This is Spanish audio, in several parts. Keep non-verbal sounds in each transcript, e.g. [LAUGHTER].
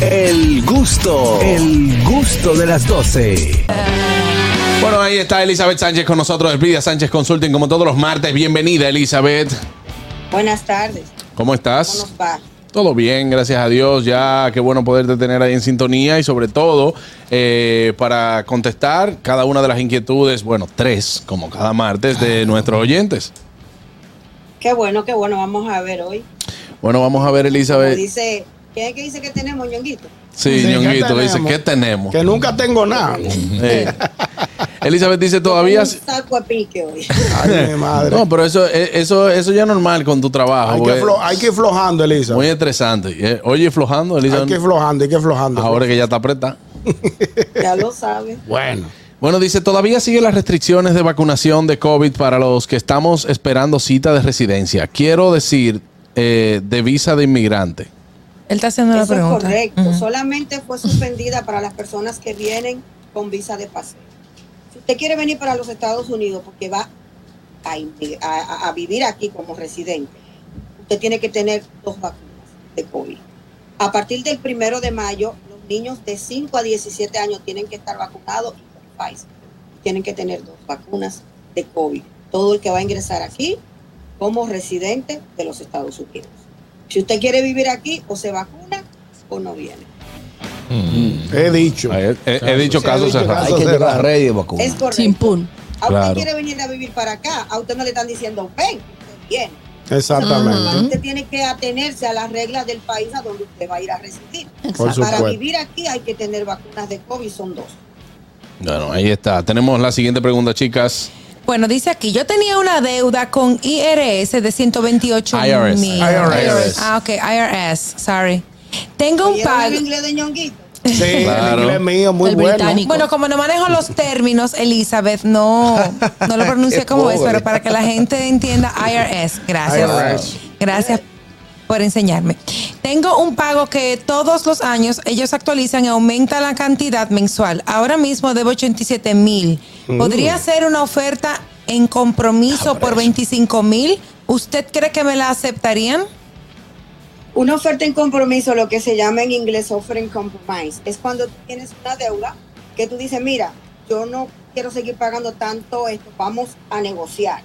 El gusto, el gusto de las 12. Bueno, ahí está Elizabeth Sánchez con nosotros, Espridia Sánchez Consulting, como todos los martes. Bienvenida, Elizabeth. Buenas tardes. ¿Cómo estás? ¿Cómo nos va? Todo bien, gracias a Dios. Ya, qué bueno poderte tener ahí en sintonía y sobre todo eh, para contestar cada una de las inquietudes, bueno, tres, como cada martes, de nuestros oyentes. Qué bueno, qué bueno. Vamos a ver hoy. Bueno, vamos a ver, Como Elizabeth. dice, ¿quién es que dice que tenemos, ñonguito? Sí, Sí, ¿qué Ñonguito dice? ¿qué tenemos? Que nunca tengo nada. [LAUGHS] Eh, Elizabeth dice todavía... Un saco de pique hoy. [LAUGHS] Ay, mi madre. No, pero eso, eh, eso, eso ya es normal con tu trabajo. hay, que porque flo- hay que ir flojando, Elisa. Muy estresante. Eh, Oye, flojando, Hay que ir Elizabeth. flojando, hay que ir flojando. Ahora que ya está apretada. [LAUGHS] ya lo sabe. Bueno. Bueno, dice, todavía siguen las restricciones de vacunación de COVID para los que estamos esperando cita de residencia. Quiero decir, eh, de visa de inmigrante. Él está haciendo la Eso es pregunta. correcto. Ujú. Solamente fue suspendida para las personas que vienen con visa de paseo. Si usted quiere venir para los Estados Unidos porque va a, vivir aquí como residente, usted tiene que tener dos vacunas de COVID. A partir del primero de mayo, los niños de 5 a 17 años tienen que estar vacunados y Pfizer. Tienen que tener dos vacunas de COVID. Todo el que va a ingresar aquí como residente de los Estados Unidos. Si usted quiere vivir aquí, o se vacuna o no viene. He dicho. He, he- he dicho he dicho cerrado. caso Hay que llegar ready de vacuna. Es correcto. Chimpún. A usted Claro. quiere venir a vivir para acá, a usted no le están diciendo, ven, usted viene. Exactamente. Usted tiene que atenerse a las reglas del país a donde usted va a ir a residir. Por Para supuesto. vivir aquí hay que tener vacunas de COVID, son dos. Bueno, ahí está. Tenemos la siguiente pregunta, chicas. Bueno, dice aquí, yo tenía una deuda con IRS de 128 IRS. mil. IRS. Ah, ok, IRS, sorry. Tengo un ¿Oyeron el pago. inglés de ñonguito? Sí, Claro. el inglés mío muy El bueno. británico. Bueno, como no manejo los [LAUGHS] términos, Elizabeth, no, no lo pronuncié Qué como es, pobre. pero para que la gente entienda IRS. Gracias. IRS. Gracias por enseñarme. Tengo un pago que todos los años ellos actualizan y aumenta la cantidad mensual. Ahora mismo debo 87 mil. ¿Podría ser una oferta en compromiso por 25 mil? ¿Usted cree que me la aceptarían? Una oferta en compromiso, lo que se llama en inglés offering compromise, es cuando tú tienes una deuda que tú dices, mira, yo no quiero seguir pagando tanto esto, vamos a negociar.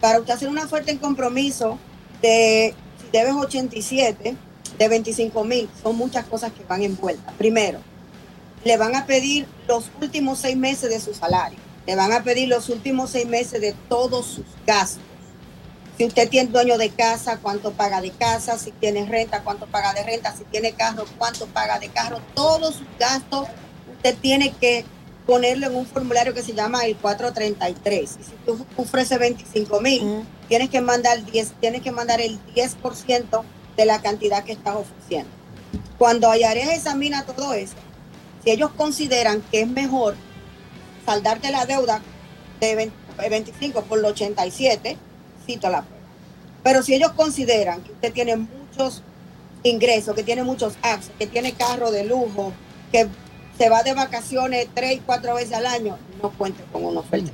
Para usted hacer una oferta en compromiso de, si debes 87, de 25 mil, son muchas cosas que van envueltas. Primero, le van a pedir los últimos seis meses de su salario, le van a pedir los últimos seis meses de todos sus gastos. Si usted tiene dueño de casa, cuánto paga de casa, si tiene renta, cuánto paga de renta, si tiene carro, cuánto paga de carro, todos sus gastos usted tiene que ponerlo en un formulario que se llama el 433. Y si tú ofreces 25 mil, tienes que mandar 10, tienes que mandar el 10% de la cantidad que estás ofreciendo. Cuando IARES examina todo eso, si ellos consideran que es mejor saldarte la deuda de 20 25 por los 87, cito la prueba. Pero si ellos consideran que usted tiene muchos ingresos, que tiene muchos access, que tiene carro de lujo, que se va de vacaciones tres cuatro veces al año, no cuente con una oferta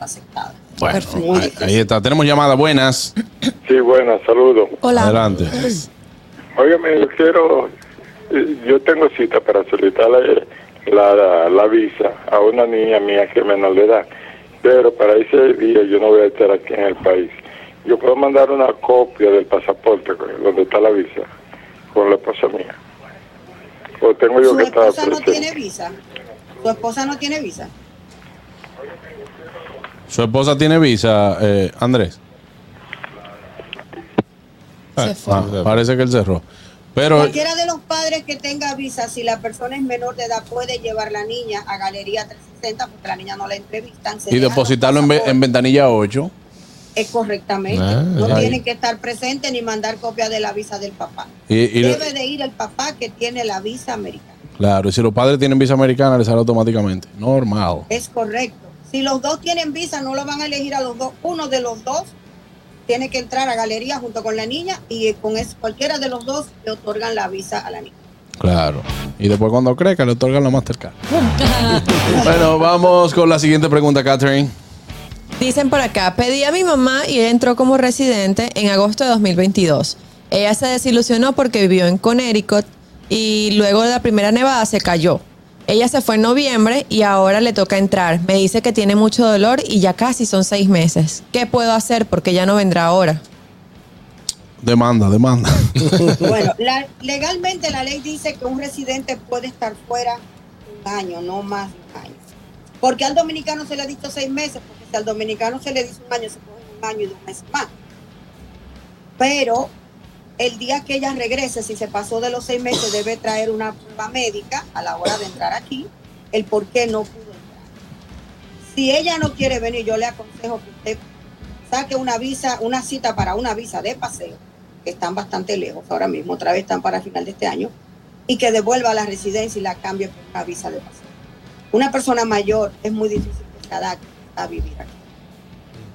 aceptada. Bueno, Perfecto. ahí, ahí está. Tenemos llamada. Buenas. Sí, buenas, saludos. Hola. Adelante. [CLEARS THROAT] Óigame, yo quiero, eh, yo tengo cita para solicitarle la, la visa a una niña mía que es menor de edad, pero para ese día yo no voy a estar aquí en el país. Yo puedo mandar una copia del pasaporte donde está la visa con la esposa mía. O tengo yo Su que estar esposa no tiene visa. Su esposa no tiene visa. Su esposa tiene visa, eh, Andrés. Se fue. Ah, parece que él cerró. Pero Cualquiera de los padres que tenga visa, si la persona es menor de edad, puede llevar la niña a Galería 360 porque la niña no la entrevistan. se y depositarlo en, ventanilla 8. Es correctamente. Ah, no ya. tienen que estar presentes ni mandar copia de la visa del papá. Y, y- Debe de ir el papá que tiene la visa americana. claro, y si los padres tienen visa americana, les sale automáticamente. Normal. Es correcto. Si los dos tienen visa, no lo van a elegir a los dos. Uno de los dos tiene que entrar a galería junto con la niña y con es- cualquiera de los dos le otorgan la visa a la niña. Claro. Y después cuando crezca le otorgan la Mastercard. [LAUGHS] [LAUGHS] bueno, vamos con la siguiente pregunta, Catherine. Dicen por acá, pedí a mi mamá y ella entró como residente en agosto de 2022. Ella se desilusionó porque vivió en Connecticut y luego de la primera nevada se cayó. Ella se fue en noviembre y ahora le toca entrar. Me dice que tiene mucho dolor y ya casi son seis meses. ¿Qué puedo hacer? Porque ya no vendrá ahora. Demanda, demanda. [LAUGHS] Bueno, la- legalmente la ley dice que un residente puede estar fuera un año, no más de un año. Porque al dominicano se le ha dicho seis meses, porque si al dominicano se le dice un año, se coge un año y dos meses más. Pero el día que ella regrese, si se pasó de los seis meses, debe traer una prueba médica a la hora de entrar aquí, el por qué no pudo entrar. Si ella no quiere venir, yo le aconsejo que usted saque una visa, una cita para una visa de paseo, que están bastante lejos ahora mismo, otra vez están para final de este año, y que devuelva la residencia y la cambie por una visa de paseo. Una persona mayor es muy difícil que se adapte a vivir aquí.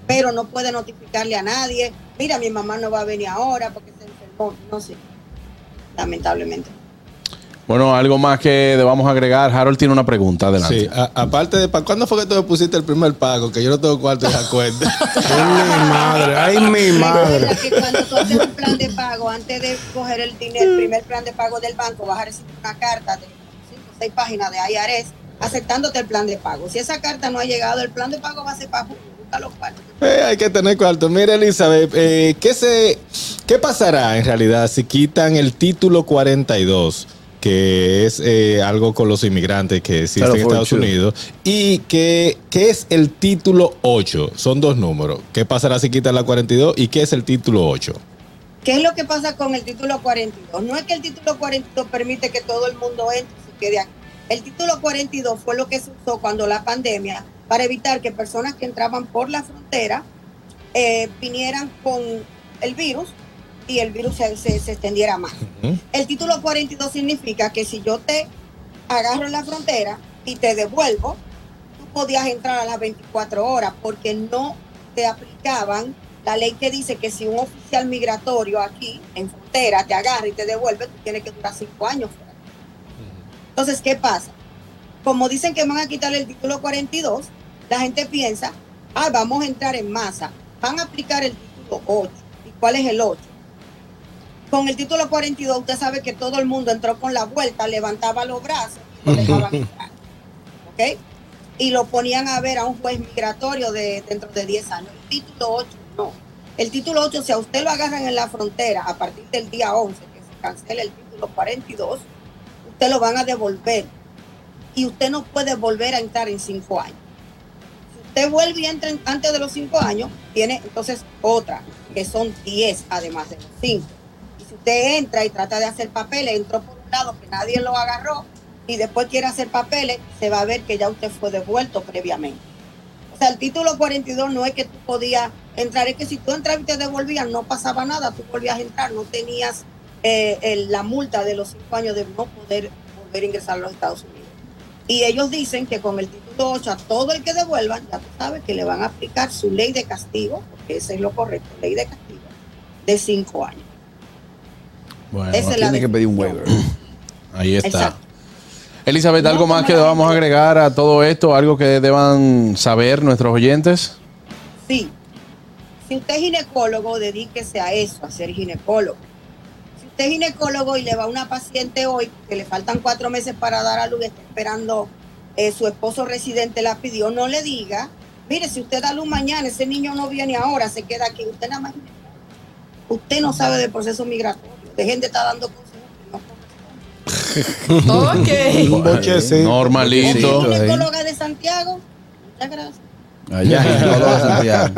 Pero no puede notificarle a nadie, mira, mi mamá no va a venir ahora porque no sé, lamentablemente. Bueno, algo más que debamos agregar. Harold tiene una pregunta. Adelante. Sí, a- aparte de, ¿para cuándo fue que tú me pusiste el primer pago? Que yo no tengo cuarto de esa cuenta. [LAUGHS] Ay, mi madre, ay, mi madre. Recuerda que cuando tú haces un plan de pago, antes de coger el dinero, el primer plan de pago del banco, vas a recibir una carta de cinco o seis páginas de IRS aceptándote el plan de pago. Si esa carta no ha llegado, el plan de pago va a ser para. Los cuartos. Eh, hay que tener cuarto. Mira, Elizabeth, eh, ¿qué, se, ¿qué pasará en realidad si quitan el título 42? que es eh, algo con los inmigrantes que existen Claro, en Estados. Unidos, y que, ¿qué es el título 8? Son dos números. ¿Qué pasará si quitan la 42 y qué es el título 8? ¿Qué es lo que pasa con el título 42? No es que el título 42 permite que todo el mundo entre y se quede aquí. El título 42 fue lo que se usó cuando la pandemia para evitar que personas que entraban por la frontera eh, vinieran con el virus y el virus se, se- se extendiera más. El título 42 significa que si yo te agarro en la frontera y te devuelvo, tú podías entrar a las 24 horas porque no te aplicaban la ley que dice que si un oficial migratorio aquí en frontera te agarra y te devuelve, tú tienes que durar cinco años fuera. Entonces, ¿qué pasa? Como dicen que van a quitar el título 42, la gente piensa, ah, vamos a entrar en masa, van a aplicar el título 8. ¿Y cuál es el 8? Con el título 42 usted sabe que todo el mundo entró con la vuelta, levantaba los brazos y lo dejaban entrar. ¿Ok? Y lo ponían a ver a un juez migratorio de dentro de 10 años. El título 8 no. El título 8, si a usted lo agarran en la frontera a partir del día 11, que se cancela el título 42, usted lo van a devolver. Y usted no puede volver a entrar en 5 años. Usted vuelve y entra en- antes de los 5 años, tiene entonces otra, que son 10 además de los 5. Y si usted entra y trata de hacer papeles, entró por un lado que nadie lo agarró y después quiere hacer papeles, se va a ver que ya usted fue devuelto previamente. O sea, el título 42 no es que tú podías entrar, es que si tú entrabas y te devolvían, no pasaba nada, tú volvías a entrar, no tenías eh, la multa de los cinco años de no poder volver a ingresar a los Estados Unidos. Y ellos dicen que con el título 8 a todo el que devuelvan, ya tú sabes que le van a aplicar su ley de castigo, porque ese es lo correcto, ley de castigo, de cinco años. Bueno, Esa Tiene que pedir un waiver. [CLEARS THROAT] ahí está. Exacto. Elizabeth, ¿algo No, más que debamos agregar a todo esto? ¿Algo que deban saber nuestros oyentes? Sí. Si usted es ginecólogo, dedíquese a eso, a ser ginecólogo. Si usted es ginecólogo y le va a una paciente hoy, que le faltan cuatro meses para dar a luz, está esperando, eh, su esposo residente la pidió, no le diga, mire, si usted da luz mañana, ese niño no viene ahora, se queda aquí. Usted nada más. Usted no sabe del proceso migratorio. De estar dando consejos que [LAUGHS] no. Ok. Un bochecito. Normalito. De Santiago, muchas gracias. Allá [LAUGHS] Santiago.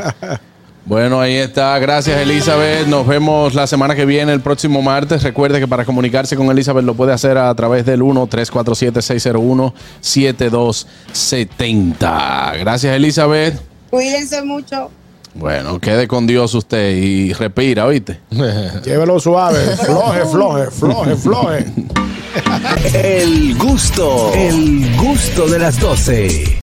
Bueno, ahí está. Gracias, Elizabeth. Nos vemos la semana que viene, el próximo martes. Recuerde que para comunicarse con Elizabeth lo puede hacer a través del 1-347-601-7270. Gracias, Elizabeth. Cuídense mucho. Bueno, quede con Dios usted y respira, ¿oíste? [LAUGHS] Llévelo suave. Floje, floje, floje, floje. [LAUGHS] El gusto, el gusto de las 12.